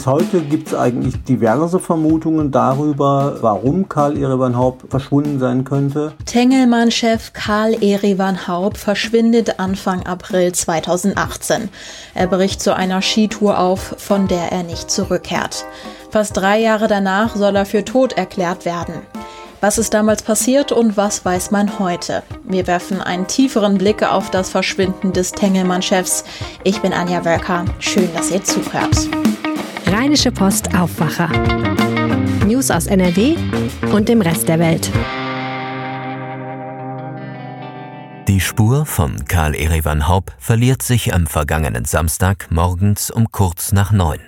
Bis heute gibt es eigentlich diverse Vermutungen darüber, warum Karl Erevan Haupt verschwunden sein könnte. Tengelmann-Chef Karl Erevan Haupt verschwindet Anfang April 2018. Er bricht zu einer Skitour auf, von der er nicht zurückkehrt. Fast drei Jahre danach soll er für tot erklärt werden. Was ist damals passiert und was weiß man heute? Wir werfen einen tieferen Blick auf das Verschwinden des Tengelmann-Chefs. Ich bin Anja Wölker. Schön, dass ihr zuhört. Rheinische Post Aufwacher. News aus NRW und dem Rest der Welt. Die Spur von Karl Erevan Haupt verliert sich am vergangenen Samstag morgens um kurz nach neun.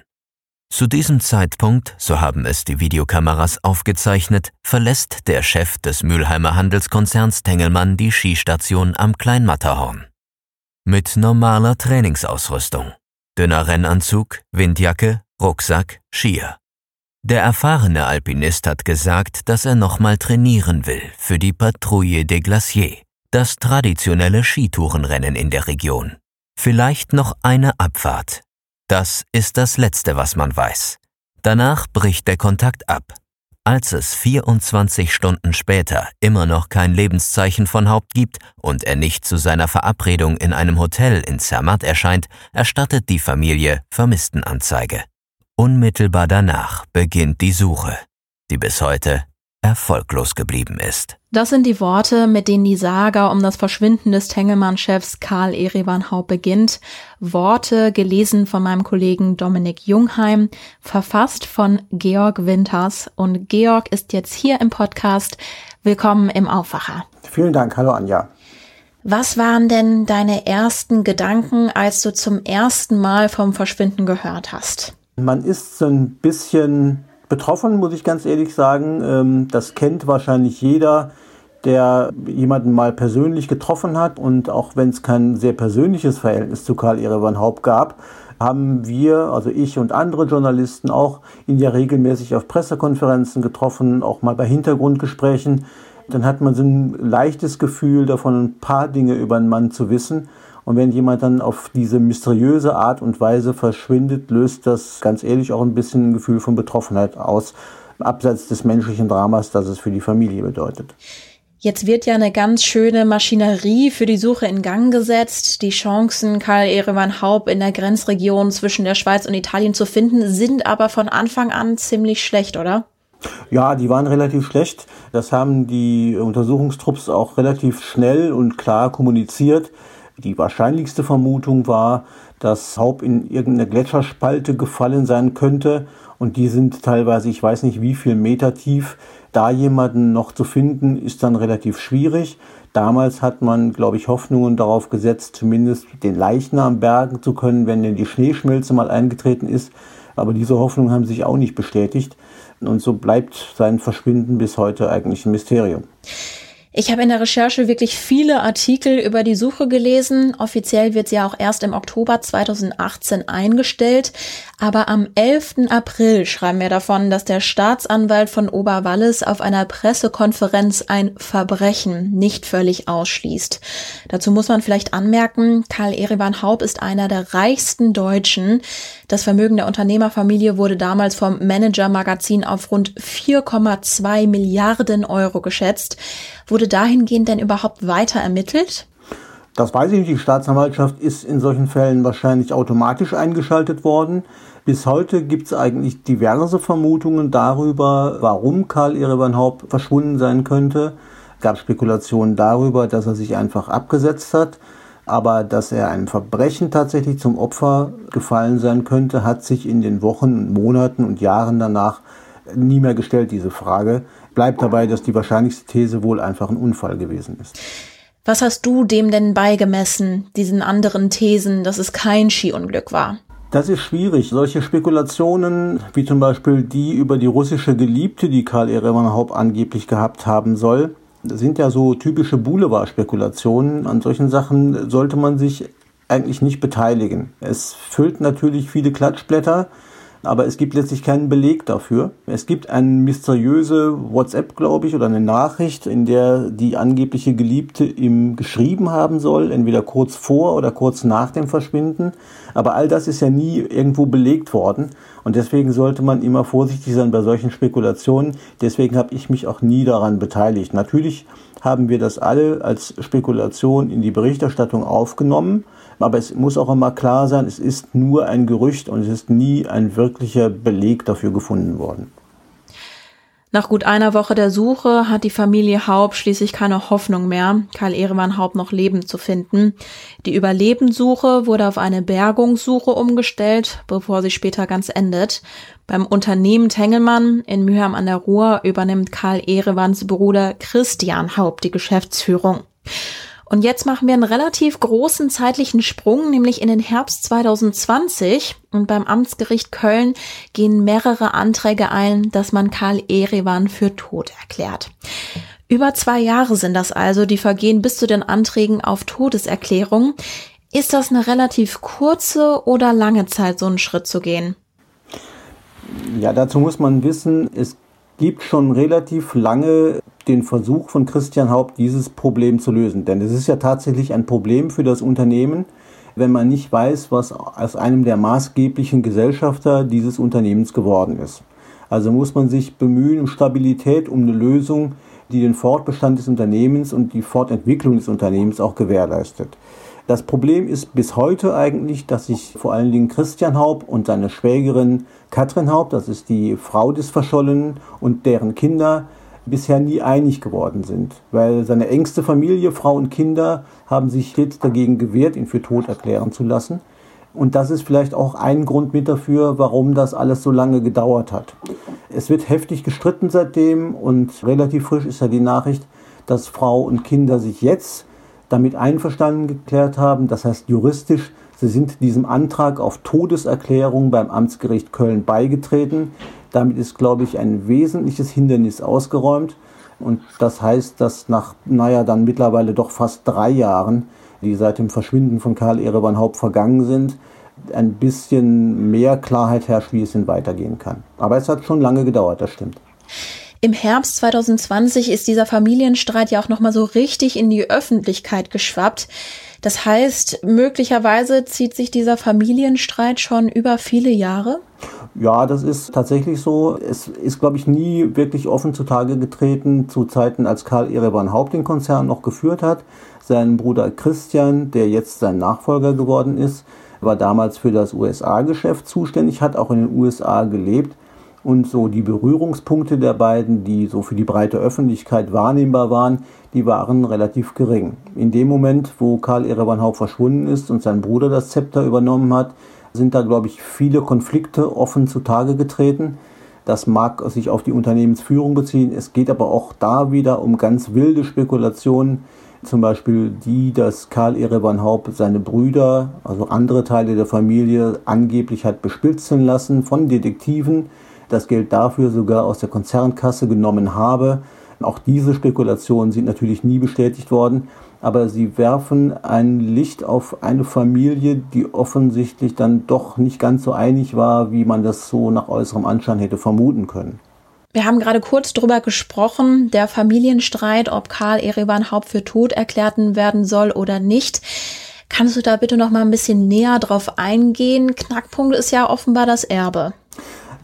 Zu diesem Zeitpunkt, so haben es die Videokameras aufgezeichnet, verlässt der Chef des Mülheimer Handelskonzerns Tengelmann die Skistation am Kleinmatterhorn. Mit normaler Trainingsausrüstung. Dünner Rennanzug, Windjacke, Rucksack, Skier. Der erfahrene Alpinist hat gesagt, dass er nochmal trainieren will für die Patrouille des Glaciers, das traditionelle Skitourenrennen in der Region. Vielleicht noch eine Abfahrt. Das ist das Letzte, was man weiß. Danach bricht der Kontakt ab. Als es 24 Stunden später immer noch kein Lebenszeichen von Haupt gibt und er nicht zu seiner Verabredung in einem Hotel in Zermatt erscheint, erstattet die Familie Vermisstenanzeige. Unmittelbar danach beginnt die Suche, die bis heute erfolglos geblieben ist. Das sind die Worte, mit denen die Saga um das Verschwinden des Tengelmann-Chefs Karl Erevan Haupt beginnt. Worte gelesen von meinem Kollegen Dominik Jungheim, verfasst von Georg Winters. Und Georg ist jetzt hier im Podcast. Willkommen im Aufwacher. Vielen Dank. Hallo Anja. Was waren denn deine ersten Gedanken, als du zum ersten Mal vom Verschwinden gehört hast? Man ist so ein bisschen betroffen, muss ich ganz ehrlich sagen. Ähm, das kennt wahrscheinlich jeder, der jemanden mal persönlich getroffen hat. Und auch wenn es kein sehr persönliches Verhältnis zu Karl Erevan Haupt gab, haben wir, also ich und andere Journalisten auch, ihn ja regelmäßig auf Pressekonferenzen getroffen, auch mal bei Hintergrundgesprächen. Dann hat man so ein leichtes Gefühl davon, ein paar Dinge über einen Mann zu wissen. Und wenn jemand dann auf diese mysteriöse Art und Weise verschwindet, löst das ganz ehrlich auch ein bisschen ein Gefühl von Betroffenheit aus, abseits des menschlichen Dramas, das es für die Familie bedeutet. Jetzt wird ja eine ganz schöne Maschinerie für die Suche in Gang gesetzt. Die Chancen, Karl Erevan Haupt in der Grenzregion zwischen der Schweiz und Italien zu finden, sind aber von Anfang an ziemlich schlecht, oder? Ja, die waren relativ schlecht. Das haben die Untersuchungstrupps auch relativ schnell und klar kommuniziert. Die wahrscheinlichste Vermutung war, dass Haupt in irgendeine Gletscherspalte gefallen sein könnte und die sind teilweise, ich weiß nicht wie viel Meter tief. Da jemanden noch zu finden, ist dann relativ schwierig. Damals hat man, glaube ich, Hoffnungen darauf gesetzt, zumindest den Leichnam bergen zu können, wenn denn die Schneeschmelze mal eingetreten ist. Aber diese Hoffnungen haben sich auch nicht bestätigt. Und so bleibt sein Verschwinden bis heute eigentlich ein Mysterium. Ich habe in der Recherche wirklich viele Artikel über die Suche gelesen. Offiziell wird sie ja auch erst im Oktober 2018 eingestellt. Aber am 11. April schreiben wir davon, dass der Staatsanwalt von Oberwallis auf einer Pressekonferenz ein Verbrechen nicht völlig ausschließt. Dazu muss man vielleicht anmerken, Karl Erevan Haupt ist einer der reichsten Deutschen. Das Vermögen der Unternehmerfamilie wurde damals vom Manager-Magazin auf rund 4,2 Milliarden Euro geschätzt. Wurde dahingehend denn überhaupt weiter ermittelt? Das weiß ich nicht. Die Staatsanwaltschaft ist in solchen Fällen wahrscheinlich automatisch eingeschaltet worden. Bis heute gibt es eigentlich diverse Vermutungen darüber, warum Karl Erevan Haupt verschwunden sein könnte. Es gab Spekulationen darüber, dass er sich einfach abgesetzt hat. Aber dass er einem Verbrechen tatsächlich zum Opfer gefallen sein könnte, hat sich in den Wochen, Monaten und Jahren danach nie mehr gestellt, diese Frage bleibt dabei, dass die wahrscheinlichste These wohl einfach ein Unfall gewesen ist. Was hast du dem denn beigemessen, diesen anderen Thesen, dass es kein Skiunglück war? Das ist schwierig. Solche Spekulationen, wie zum Beispiel die über die russische Geliebte, die Karl Erevan Haupt angeblich gehabt haben soll, sind ja so typische Boulevard-Spekulationen. An solchen Sachen sollte man sich eigentlich nicht beteiligen. Es füllt natürlich viele Klatschblätter, aber es gibt letztlich keinen Beleg dafür. Es gibt eine mysteriöse WhatsApp, glaube ich, oder eine Nachricht, in der die angebliche Geliebte ihm geschrieben haben soll, entweder kurz vor oder kurz nach dem Verschwinden. Aber all das ist ja nie irgendwo belegt worden und deswegen sollte man immer vorsichtig sein bei solchen Spekulationen. Deswegen habe ich mich auch nie daran beteiligt. Natürlich haben wir das alle als Spekulation in die Berichterstattung aufgenommen. Aber es muss auch immer klar sein, es ist nur ein Gerücht und es ist nie ein wirklicher Beleg dafür gefunden worden. Nach gut einer Woche der Suche hat die Familie Haub schließlich keine Hoffnung mehr, Karl Ehremann Haub noch lebend zu finden. Die Überlebenssuche wurde auf eine Bergungssuche umgestellt, bevor sie später ganz endet. Beim Unternehmen Tengelmann in Mühheim an der Ruhr übernimmt Karl Ehrewanns Bruder Christian Haub die Geschäftsführung. Und jetzt machen wir einen relativ großen zeitlichen Sprung, nämlich in den Herbst 2020. Und beim Amtsgericht Köln gehen mehrere Anträge ein, dass man Karl Erewan für tot erklärt. Über zwei Jahre sind das also, die vergehen bis zu den Anträgen auf Todeserklärung. Ist das eine relativ kurze oder lange Zeit, so einen Schritt zu gehen? Ja, dazu muss man wissen, es gibt schon relativ lange den Versuch von Christian Haupt, dieses Problem zu lösen. Denn es ist ja tatsächlich ein Problem für das Unternehmen, wenn man nicht weiß, was aus einem der maßgeblichen Gesellschafter dieses Unternehmens geworden ist. Also muss man sich bemühen um Stabilität, um eine Lösung, die den Fortbestand des Unternehmens und die Fortentwicklung des Unternehmens auch gewährleistet. Das Problem ist bis heute eigentlich, dass sich vor allen Dingen Christian Haupt und seine Schwägerin Katrin Haupt, das ist die Frau des Verschollenen und deren Kinder, bisher nie einig geworden sind, weil seine engste Familie, Frau und Kinder, haben sich stets dagegen gewehrt, ihn für tot erklären zu lassen. Und das ist vielleicht auch ein Grund mit dafür, warum das alles so lange gedauert hat. Es wird heftig gestritten seitdem und relativ frisch ist ja die Nachricht, dass Frau und Kinder sich jetzt damit einverstanden geklärt haben. Das heißt juristisch, sie sind diesem Antrag auf Todeserklärung beim Amtsgericht Köln beigetreten. Damit ist, glaube ich, ein wesentliches Hindernis ausgeräumt. Und das heißt, dass nach, naja, dann mittlerweile doch fast drei Jahren, die seit dem Verschwinden von Karl Erewan Haupt vergangen sind, ein bisschen mehr Klarheit herrscht, wie es denn weitergehen kann. Aber es hat schon lange gedauert, das stimmt. Im Herbst 2020 ist dieser Familienstreit ja auch noch mal so richtig in die Öffentlichkeit geschwappt. Das heißt, möglicherweise zieht sich dieser Familienstreit schon über viele Jahre? Ja, das ist tatsächlich so. Es ist, glaube ich, nie wirklich offen zutage getreten zu Zeiten, als Karl Ereban Haupt den Konzern noch geführt hat. Sein Bruder Christian, der jetzt sein Nachfolger geworden ist, war damals für das USA-Geschäft zuständig, hat auch in den USA gelebt. Und so die Berührungspunkte der beiden, die so für die breite Öffentlichkeit wahrnehmbar waren, die waren relativ gering. In dem Moment, wo Karl Ereban Haupt verschwunden ist und sein Bruder das Zepter übernommen hat, sind da, glaube ich, viele Konflikte offen zutage getreten. Das mag sich auf die Unternehmensführung beziehen. Es geht aber auch da wieder um ganz wilde Spekulationen. Zum Beispiel die, dass Karl Erevan Haupt seine Brüder, also andere Teile der Familie, angeblich hat bespitzeln lassen von Detektiven. Das Geld dafür sogar aus der Konzernkasse genommen habe. Auch diese Spekulationen sind natürlich nie bestätigt worden aber sie werfen ein Licht auf eine Familie, die offensichtlich dann doch nicht ganz so einig war, wie man das so nach äußerem Anschein hätte vermuten können. Wir haben gerade kurz drüber gesprochen, der Familienstreit, ob Karl Erevan Haupt für tot erklärt werden soll oder nicht. Kannst du da bitte noch mal ein bisschen näher drauf eingehen? Knackpunkt ist ja offenbar das Erbe.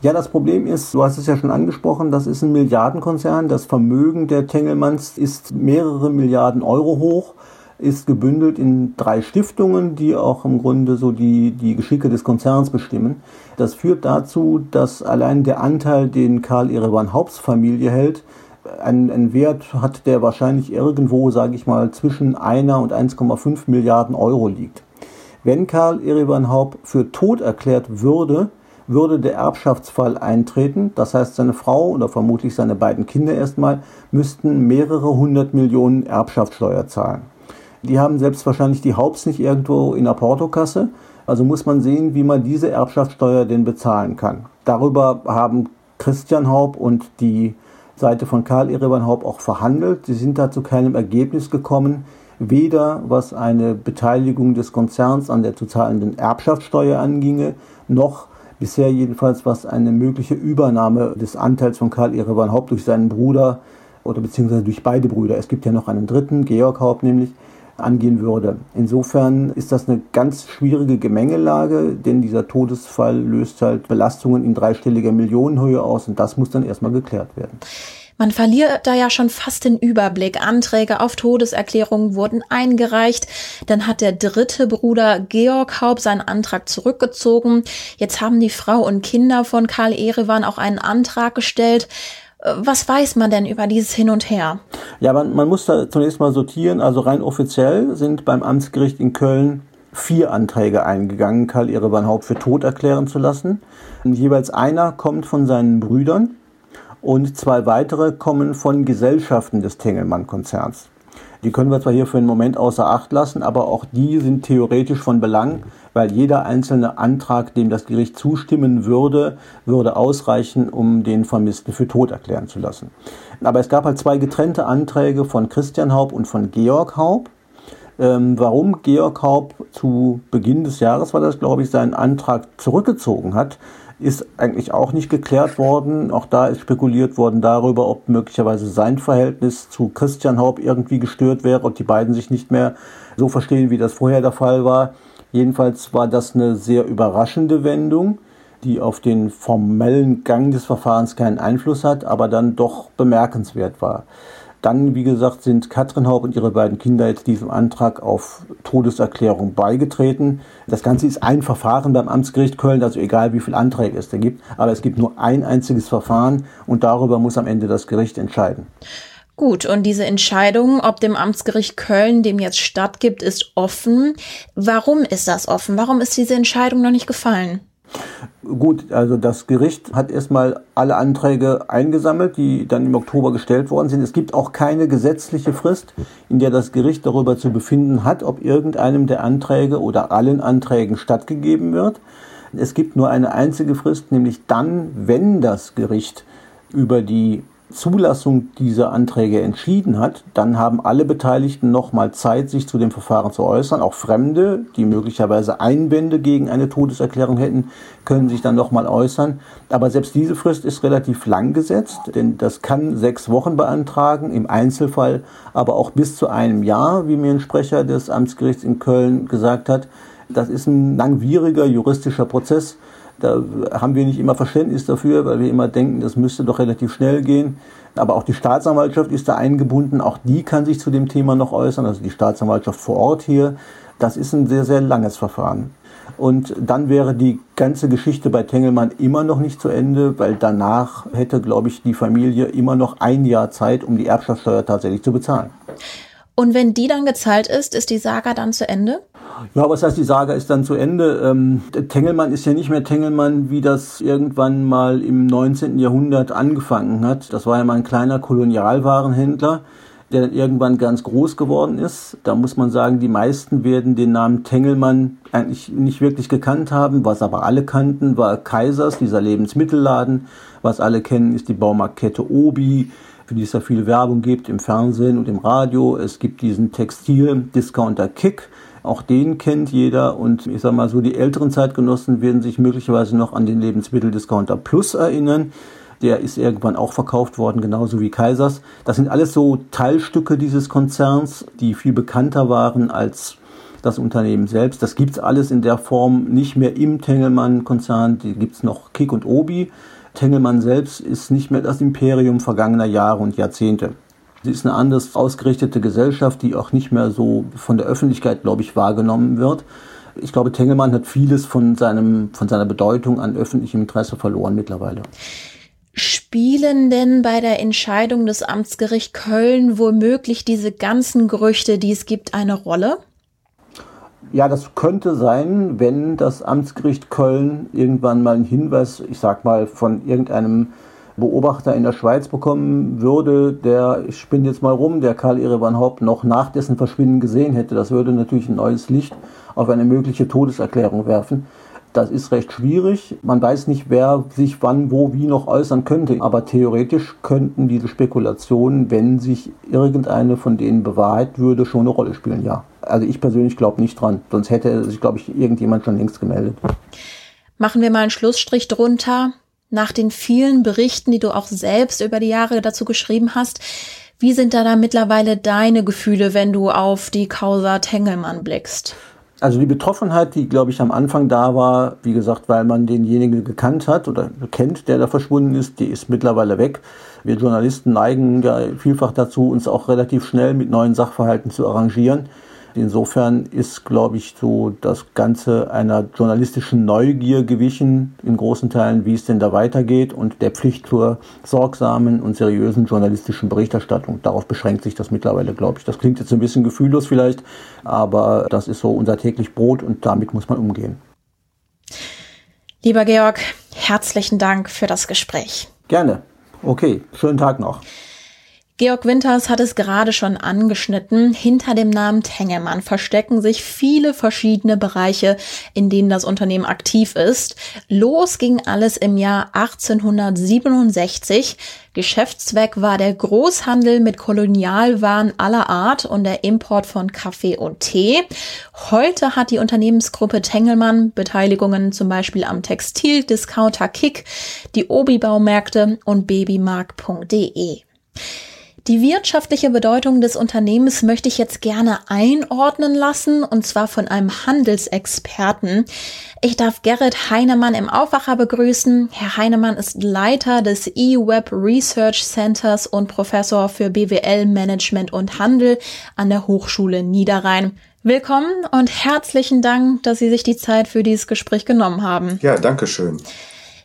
Ja, das Problem ist, du hast es ja schon angesprochen, das ist ein Milliardenkonzern. Das Vermögen der Tengelmanns ist mehrere Milliarden Euro hoch, ist gebündelt in drei Stiftungen, die auch im Grunde so die, die Geschicke des Konzerns bestimmen. Das führt dazu, dass allein der Anteil, den Karl Erevan Haupts Familie hält, einen, einen Wert hat, der wahrscheinlich irgendwo, sage ich mal, zwischen einer und 1,5 Milliarden Euro liegt. Wenn Karl Erevan Haupt für tot erklärt würde, würde der Erbschaftsfall eintreten. Das heißt, seine Frau oder vermutlich seine beiden Kinder erstmal müssten mehrere hundert Millionen Erbschaftssteuer zahlen. Die haben selbst wahrscheinlich die Haupts nicht irgendwo in der Portokasse. Also muss man sehen, wie man diese Erbschaftssteuer denn bezahlen kann. Darüber haben Christian Haupt und die Seite von Karl Ereban Haupt auch verhandelt. Sie sind da zu keinem Ergebnis gekommen, weder was eine Beteiligung des Konzerns an der zu zahlenden Erbschaftssteuer anginge, noch bisher jedenfalls, was eine mögliche Übernahme des Anteils von Karl Erevan Haupt durch seinen Bruder oder beziehungsweise durch beide Brüder, es gibt ja noch einen dritten, Georg Haupt nämlich, angehen würde. Insofern ist das eine ganz schwierige Gemengelage, denn dieser Todesfall löst halt Belastungen in dreistelliger Millionenhöhe aus und das muss dann erstmal geklärt werden. Man verliert da ja schon fast den Überblick. Anträge auf Todeserklärungen wurden eingereicht. Dann hat der dritte Bruder Georg Haupt seinen Antrag zurückgezogen. Jetzt haben die Frau und Kinder von Karl Erewan auch einen Antrag gestellt. Was weiß man denn über dieses Hin und Her? Ja, man, man muss da zunächst mal sortieren. Also rein offiziell sind beim Amtsgericht in Köln vier Anträge eingegangen, Karl Erewan Haupt für tot erklären zu lassen. Und jeweils einer kommt von seinen Brüdern und zwei weitere kommen von Gesellschaften des Tengelmann-Konzerns. Die können wir zwar hier für einen Moment außer Acht lassen, aber auch die sind theoretisch von Belang, weil jeder einzelne Antrag, dem das Gericht zustimmen würde, würde ausreichen, um den Vermissten für tot erklären zu lassen. Aber es gab halt zwei getrennte Anträge von Christian Haub und von Georg Haub. Ähm, warum Georg Haub zu Beginn des Jahres, war das glaube ich, seinen Antrag zurückgezogen hat, ist eigentlich auch nicht geklärt worden. Auch da ist spekuliert worden darüber, ob möglicherweise sein Verhältnis zu Christian Haupt irgendwie gestört wäre und die beiden sich nicht mehr so verstehen, wie das vorher der Fall war. Jedenfalls war das eine sehr überraschende Wendung, die auf den formellen Gang des Verfahrens keinen Einfluss hat, aber dann doch bemerkenswert war. Dann, wie gesagt, sind Katrin Haub und ihre beiden Kinder jetzt diesem Antrag auf Todeserklärung beigetreten. Das Ganze ist ein Verfahren beim Amtsgericht Köln, also egal wie viele Anträge es da gibt. Aber es gibt nur ein einziges Verfahren und darüber muss am Ende das Gericht entscheiden. Gut, und diese Entscheidung, ob dem Amtsgericht Köln dem jetzt stattgibt, ist offen. Warum ist das offen? Warum ist diese Entscheidung noch nicht gefallen? Gut, also das Gericht hat erstmal alle Anträge eingesammelt, die dann im Oktober gestellt worden sind. Es gibt auch keine gesetzliche Frist, in der das Gericht darüber zu befinden hat, ob irgendeinem der Anträge oder allen Anträgen stattgegeben wird. Es gibt nur eine einzige Frist, nämlich dann, wenn das Gericht über die Zulassung dieser Anträge entschieden hat, dann haben alle Beteiligten nochmal Zeit, sich zu dem Verfahren zu äußern. Auch Fremde, die möglicherweise Einwände gegen eine Todeserklärung hätten, können sich dann nochmal äußern. Aber selbst diese Frist ist relativ lang gesetzt, denn das kann sechs Wochen beantragen, im Einzelfall aber auch bis zu einem Jahr, wie mir ein Sprecher des Amtsgerichts in Köln gesagt hat. Das ist ein langwieriger juristischer Prozess da haben wir nicht immer Verständnis dafür, weil wir immer denken, das müsste doch relativ schnell gehen. Aber auch die Staatsanwaltschaft ist da eingebunden. Auch die kann sich zu dem Thema noch äußern. Also die Staatsanwaltschaft vor Ort hier. Das ist ein sehr, sehr langes Verfahren. Und dann wäre die ganze Geschichte bei Tengelmann immer noch nicht zu Ende, weil danach hätte, glaube ich, die Familie immer noch ein Jahr Zeit, um die Erbschaftssteuer tatsächlich zu bezahlen. Und wenn die dann gezahlt ist, ist die Saga dann zu Ende? Ja, was heißt, die Saga ist dann zu Ende. Ähm, Tengelmann ist ja nicht mehr Tengelmann, wie das irgendwann mal im 19. Jahrhundert angefangen hat. Das war ja mal ein kleiner Kolonialwarenhändler, der dann irgendwann ganz groß geworden ist. Da muss man sagen, die meisten werden den Namen Tengelmann eigentlich nicht wirklich gekannt haben. Was aber alle kannten, war Kaisers, dieser Lebensmittelladen. Was alle kennen, ist die Baumarktkette Obi für die es ja viel Werbung gibt im Fernsehen und im Radio. Es gibt diesen Textil-Discounter Kick, auch den kennt jeder und ich sag mal so, die älteren Zeitgenossen werden sich möglicherweise noch an den Lebensmitteldiscounter Plus erinnern. Der ist irgendwann auch verkauft worden, genauso wie Kaisers. Das sind alles so Teilstücke dieses Konzerns, die viel bekannter waren als das Unternehmen selbst. Das gibt's alles in der Form nicht mehr im Tengelmann-Konzern. Die gibt's noch Kick und Obi. Tengelmann selbst ist nicht mehr das Imperium vergangener Jahre und Jahrzehnte. Sie ist eine anders ausgerichtete Gesellschaft, die auch nicht mehr so von der Öffentlichkeit, glaube ich, wahrgenommen wird. Ich glaube, Tengelmann hat vieles von, seinem, von seiner Bedeutung an öffentlichem Interesse verloren mittlerweile. Spielen denn bei der Entscheidung des Amtsgericht Köln womöglich diese ganzen Gerüchte, die es gibt, eine Rolle? Ja, das könnte sein, wenn das Amtsgericht Köln irgendwann mal einen Hinweis, ich sag mal, von irgendeinem Beobachter in der Schweiz bekommen würde, der, ich spinne jetzt mal rum, der Karl Erevan Haupt noch nach dessen Verschwinden gesehen hätte. Das würde natürlich ein neues Licht auf eine mögliche Todeserklärung werfen. Das ist recht schwierig. Man weiß nicht, wer sich wann, wo, wie noch äußern könnte. Aber theoretisch könnten diese Spekulationen, wenn sich irgendeine von denen bewahrheit würde, schon eine Rolle spielen, ja. Also ich persönlich glaube nicht dran. Sonst hätte sich, glaube ich, irgendjemand schon längst gemeldet. Machen wir mal einen Schlussstrich drunter. Nach den vielen Berichten, die du auch selbst über die Jahre dazu geschrieben hast, wie sind da dann mittlerweile deine Gefühle, wenn du auf die Causa Tengelmann blickst? Also die Betroffenheit, die, glaube ich, am Anfang da war, wie gesagt, weil man denjenigen gekannt hat oder kennt, der da verschwunden ist, die ist mittlerweile weg. Wir Journalisten neigen ja vielfach dazu, uns auch relativ schnell mit neuen Sachverhalten zu arrangieren. Insofern ist, glaube ich, so das Ganze einer journalistischen Neugier gewichen, in großen Teilen, wie es denn da weitergeht und der Pflicht zur sorgsamen und seriösen journalistischen Berichterstattung. Darauf beschränkt sich das mittlerweile, glaube ich. Das klingt jetzt ein bisschen gefühllos vielleicht, aber das ist so unser täglich Brot und damit muss man umgehen. Lieber Georg, herzlichen Dank für das Gespräch. Gerne. Okay, schönen Tag noch. Georg Winters hat es gerade schon angeschnitten. Hinter dem Namen Tengelmann verstecken sich viele verschiedene Bereiche, in denen das Unternehmen aktiv ist. Los ging alles im Jahr 1867. Geschäftszweck war der Großhandel mit Kolonialwaren aller Art und der Import von Kaffee und Tee. Heute hat die Unternehmensgruppe Tengelmann Beteiligungen zum Beispiel am Textildiscounter Kick, die Obi-Baumärkte und babymark.de. Die wirtschaftliche Bedeutung des Unternehmens möchte ich jetzt gerne einordnen lassen, und zwar von einem Handelsexperten. Ich darf Gerrit Heinemann im Aufwacher begrüßen. Herr Heinemann ist Leiter des eWeb Research Centers und Professor für BWL Management und Handel an der Hochschule Niederrhein. Willkommen und herzlichen Dank, dass Sie sich die Zeit für dieses Gespräch genommen haben. Ja, danke schön.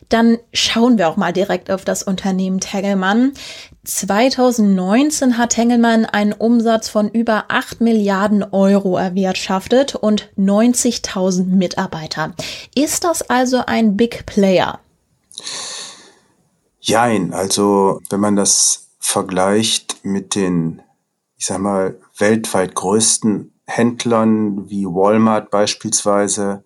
Dann schauen wir auch mal direkt auf das Unternehmen Tegelmann. 2019 hat Tengelmann einen Umsatz von über 8 Milliarden Euro erwirtschaftet und 90.000 Mitarbeiter. Ist das also ein Big Player? Jein, also wenn man das vergleicht mit den, ich sag mal, weltweit größten Händlern wie Walmart beispielsweise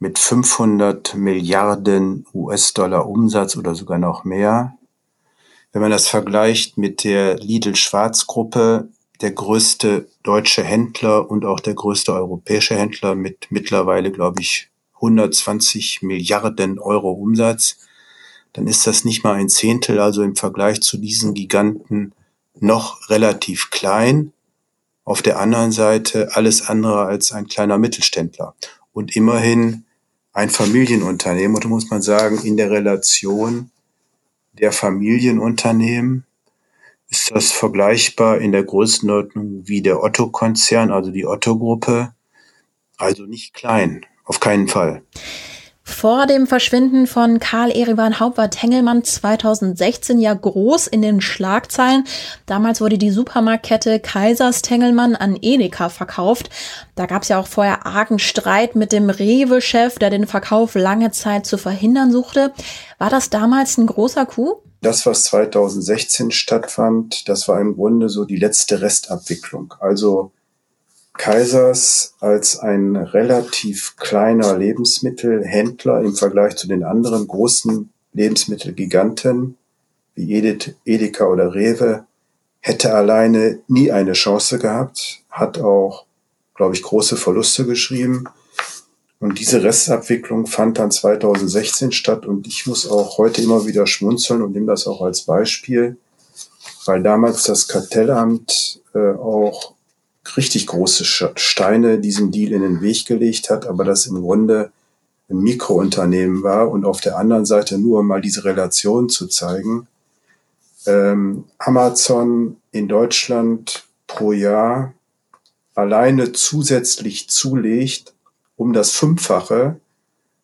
mit 500 Milliarden US-Dollar Umsatz oder sogar noch mehr, wenn man das vergleicht mit der Lidl-Schwarz-Gruppe, der größte deutsche Händler und auch der größte europäische Händler mit mittlerweile, glaube ich, 120 Milliarden Euro Umsatz, dann ist das nicht mal ein Zehntel, also im Vergleich zu diesen Giganten noch relativ klein. Auf der anderen Seite alles andere als ein kleiner Mittelständler. Und immerhin ein Familienunternehmen, oder muss man sagen, in der Relation der Familienunternehmen ist das vergleichbar in der Größenordnung wie der Otto-Konzern, also die Otto-Gruppe. Also nicht klein, auf keinen Fall. Vor dem Verschwinden von Karl Erivan Haupt war Tengelmann 2016 ja groß in den Schlagzeilen. Damals wurde die Supermarktkette Kaisers Tengelmann an Edeka verkauft. Da gab es ja auch vorher argen Streit mit dem Rewe-Chef, der den Verkauf lange Zeit zu verhindern suchte. War das damals ein großer Coup? Das, was 2016 stattfand, das war im Grunde so die letzte Restabwicklung. Also Kaisers als ein relativ kleiner Lebensmittelhändler im Vergleich zu den anderen großen Lebensmittelgiganten wie Edith, Edeka oder Rewe hätte alleine nie eine Chance gehabt, hat auch, glaube ich, große Verluste geschrieben. Und diese Restabwicklung fand dann 2016 statt und ich muss auch heute immer wieder schmunzeln und nehme das auch als Beispiel, weil damals das Kartellamt äh, auch richtig große Steine diesem Deal in den Weg gelegt hat, aber das im Grunde ein Mikrounternehmen war und auf der anderen Seite nur um mal diese Relation zu zeigen. Ähm, Amazon in Deutschland pro Jahr alleine zusätzlich zulegt um das Fünffache,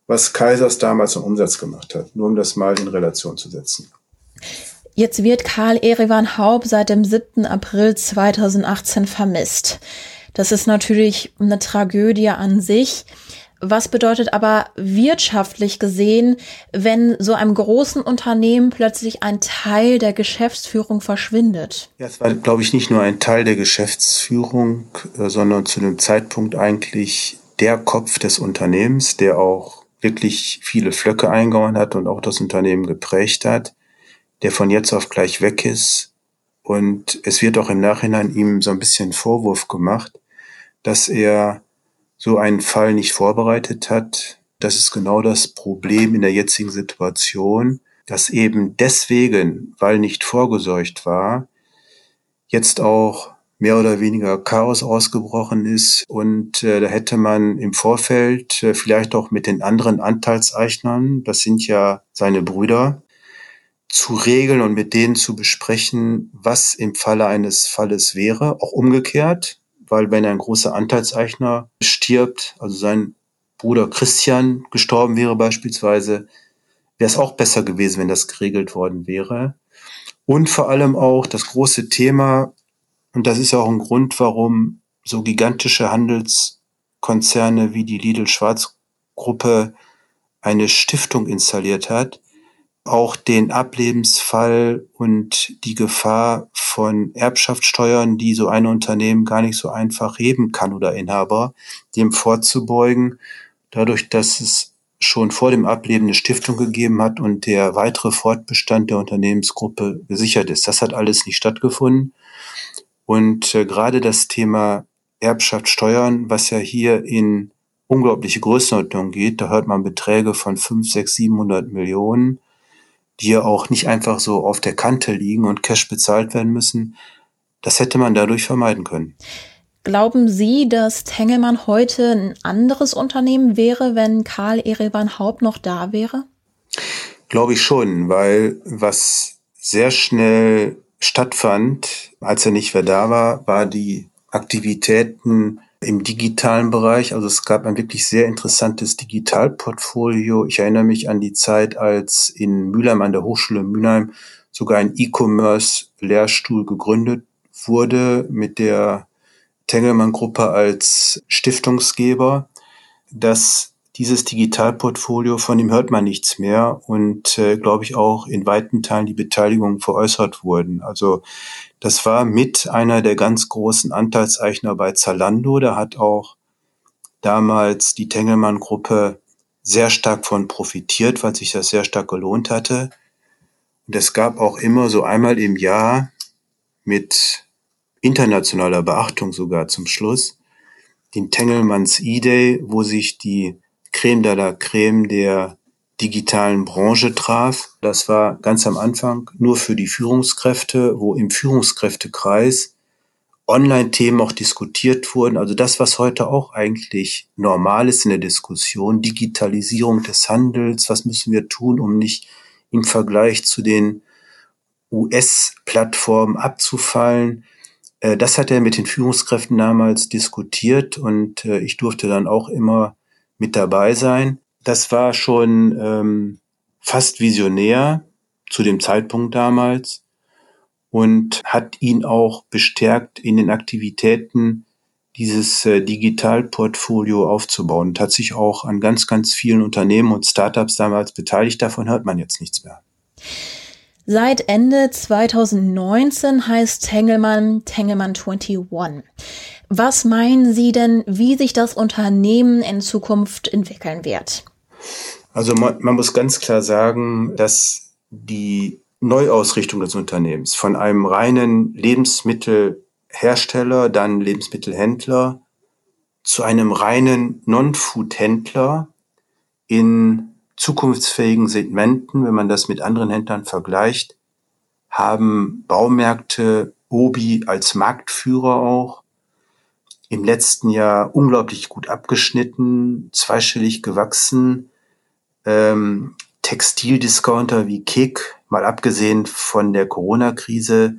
was Kaisers damals im Umsatz gemacht hat, nur um das mal in Relation zu setzen. Jetzt wird Karl Erevan Haub seit dem 7. April 2018 vermisst. Das ist natürlich eine Tragödie an sich. Was bedeutet aber wirtschaftlich gesehen, wenn so einem großen Unternehmen plötzlich ein Teil der Geschäftsführung verschwindet? Ja, es war, glaube ich, nicht nur ein Teil der Geschäftsführung, äh, sondern zu dem Zeitpunkt eigentlich der Kopf des Unternehmens, der auch wirklich viele Flöcke eingehauen hat und auch das Unternehmen geprägt hat der von jetzt auf gleich weg ist. Und es wird auch im Nachhinein ihm so ein bisschen Vorwurf gemacht, dass er so einen Fall nicht vorbereitet hat, Das ist genau das Problem in der jetzigen Situation, dass eben deswegen, weil nicht vorgesorgt war, jetzt auch mehr oder weniger Chaos ausgebrochen ist. Und äh, da hätte man im Vorfeld äh, vielleicht auch mit den anderen Anteilseignern, das sind ja seine Brüder, zu regeln und mit denen zu besprechen, was im Falle eines Falles wäre, auch umgekehrt, weil wenn ein großer Anteilseigner stirbt, also sein Bruder Christian gestorben wäre beispielsweise, wäre es auch besser gewesen, wenn das geregelt worden wäre. Und vor allem auch das große Thema, und das ist auch ein Grund, warum so gigantische Handelskonzerne wie die Lidl-Schwarz-Gruppe eine Stiftung installiert hat, auch den Ablebensfall und die Gefahr von Erbschaftssteuern, die so ein Unternehmen gar nicht so einfach heben kann oder Inhaber, dem vorzubeugen, dadurch, dass es schon vor dem Ableben eine Stiftung gegeben hat und der weitere Fortbestand der Unternehmensgruppe gesichert ist. Das hat alles nicht stattgefunden. Und äh, gerade das Thema Erbschaftssteuern, was ja hier in unglaubliche Größenordnung geht, da hört man Beträge von 5, 6, 700 Millionen, die ja auch nicht einfach so auf der Kante liegen und Cash bezahlt werden müssen. Das hätte man dadurch vermeiden können. Glauben Sie, dass Tengelmann heute ein anderes Unternehmen wäre, wenn Karl Ereban Haupt noch da wäre? Glaube ich schon, weil was sehr schnell stattfand, als er nicht mehr da war, war die Aktivitäten im digitalen Bereich. Also es gab ein wirklich sehr interessantes Digitalportfolio. Ich erinnere mich an die Zeit, als in Mülheim an der Hochschule Mülheim sogar ein E-Commerce-Lehrstuhl gegründet wurde mit der Tengelmann-Gruppe als Stiftungsgeber, dass dieses Digitalportfolio, von dem hört man nichts mehr und äh, glaube ich auch in weiten Teilen die Beteiligung veräußert wurden. Also das war mit einer der ganz großen Anteilseichner bei Zalando. Da hat auch damals die Tengelmann-Gruppe sehr stark von profitiert, weil sich das sehr stark gelohnt hatte. Und es gab auch immer so einmal im Jahr mit internationaler Beachtung sogar zum Schluss, den Tengelmanns E-Day, wo sich die Creme de la Creme der digitalen Branche traf. Das war ganz am Anfang nur für die Führungskräfte, wo im Führungskräftekreis Online-Themen auch diskutiert wurden. Also das, was heute auch eigentlich normal ist in der Diskussion, Digitalisierung des Handels, was müssen wir tun, um nicht im Vergleich zu den US-Plattformen abzufallen. Äh, das hat er mit den Führungskräften damals diskutiert und äh, ich durfte dann auch immer mit dabei sein. Das war schon ähm, fast visionär zu dem Zeitpunkt damals und hat ihn auch bestärkt in den Aktivitäten dieses äh, Digitalportfolio aufzubauen und hat sich auch an ganz, ganz vielen Unternehmen und Startups damals beteiligt. Davon hört man jetzt nichts mehr. Seit Ende 2019 heißt Tengelmann Tengelmann 21. Was meinen Sie denn, wie sich das Unternehmen in Zukunft entwickeln wird? Also man, man muss ganz klar sagen, dass die Neuausrichtung des Unternehmens von einem reinen Lebensmittelhersteller, dann Lebensmittelhändler, zu einem reinen Non-Food-Händler in zukunftsfähigen Segmenten, wenn man das mit anderen Händlern vergleicht, haben Baumärkte Obi als Marktführer auch im letzten Jahr unglaublich gut abgeschnitten, zweistellig gewachsen. Ähm, Textildiscounter wie Kick, mal abgesehen von der Corona-Krise,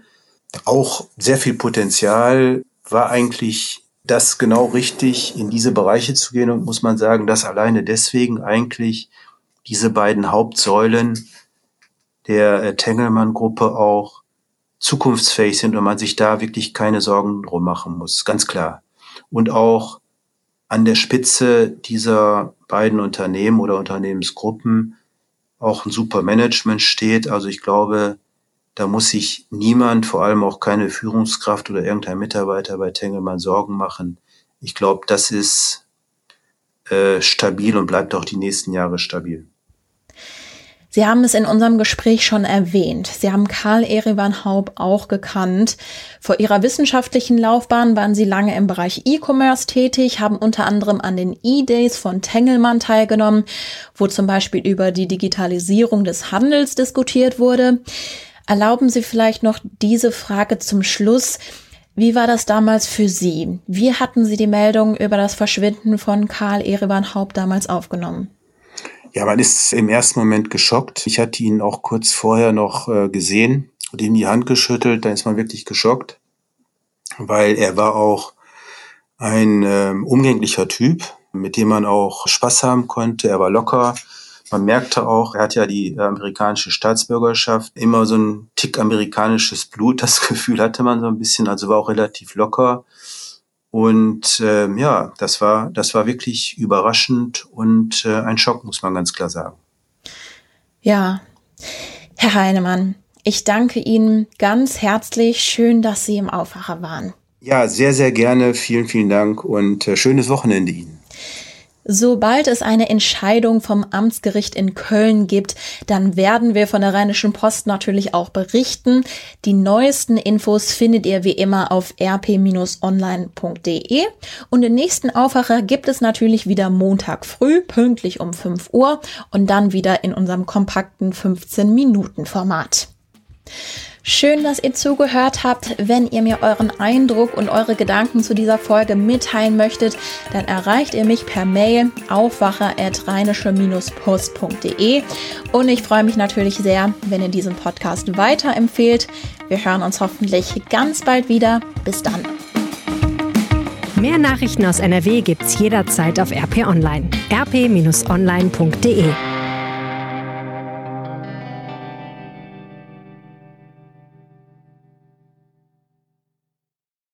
auch sehr viel Potenzial, war eigentlich das genau richtig, in diese Bereiche zu gehen und muss man sagen, dass alleine deswegen eigentlich diese beiden Hauptsäulen der äh, Tengelmann-Gruppe auch zukunftsfähig sind und man sich da wirklich keine Sorgen drum machen muss, ganz klar. Und auch an der Spitze dieser beiden Unternehmen oder Unternehmensgruppen auch ein super Management steht. Also ich glaube, da muss sich niemand, vor allem auch keine Führungskraft oder irgendein Mitarbeiter bei Tengelmann Sorgen machen. Ich glaube, das ist äh, stabil und bleibt auch die nächsten Jahre stabil. Sie haben es in unserem Gespräch schon erwähnt. Sie haben Karl Erivan Haub auch gekannt. Vor Ihrer wissenschaftlichen Laufbahn waren Sie lange im Bereich E-Commerce tätig, haben unter anderem an den E-Days von Tengelmann teilgenommen, wo zum Beispiel über die Digitalisierung des Handels diskutiert wurde. Erlauben Sie vielleicht noch diese Frage zum Schluss. Wie war das damals für Sie? Wie hatten Sie die Meldung über das Verschwinden von Karl Erivan Haupt damals aufgenommen? Ja, man ist im ersten Moment geschockt. Ich hatte ihn auch kurz vorher noch äh, gesehen und ihm die Hand geschüttelt. Da ist man wirklich geschockt, weil er war auch ein äh, umgänglicher Typ, mit dem man auch Spaß haben konnte. Er war locker. Man merkte auch, er hat ja die amerikanische Staatsbürgerschaft, immer so ein Tick amerikanisches Blut, das Gefühl hatte man so ein bisschen, also war auch relativ locker. Und äh, ja, das war, das war wirklich überraschend und äh, ein Schock, muss man ganz klar sagen. Ja, Herr Heinemann, ich danke Ihnen ganz herzlich. Schön, dass Sie im Aufwacher waren. Ja, sehr, sehr gerne. Vielen, vielen Dank und äh, schönes Wochenende Ihnen. Sobald es eine Entscheidung vom Amtsgericht in Köln gibt, dann werden wir von der Rheinischen Post natürlich auch berichten. Die neuesten Infos findet ihr wie immer auf rp-online.de. Und den nächsten Aufwacher gibt es natürlich wieder Montag früh, pünktlich um 5 Uhr und dann wieder in unserem kompakten 15-Minuten-Format. Schön, dass ihr zugehört habt. Wenn ihr mir euren Eindruck und eure Gedanken zu dieser Folge mitteilen möchtet, dann erreicht ihr mich per Mail aufwacher.rheinische-post.de und ich freue mich natürlich sehr, wenn ihr diesen Podcast weiterempfehlt. Wir hören uns hoffentlich ganz bald wieder. Bis dann. Mehr Nachrichten aus NRW gibt's jederzeit auf RP Online. rp-online.de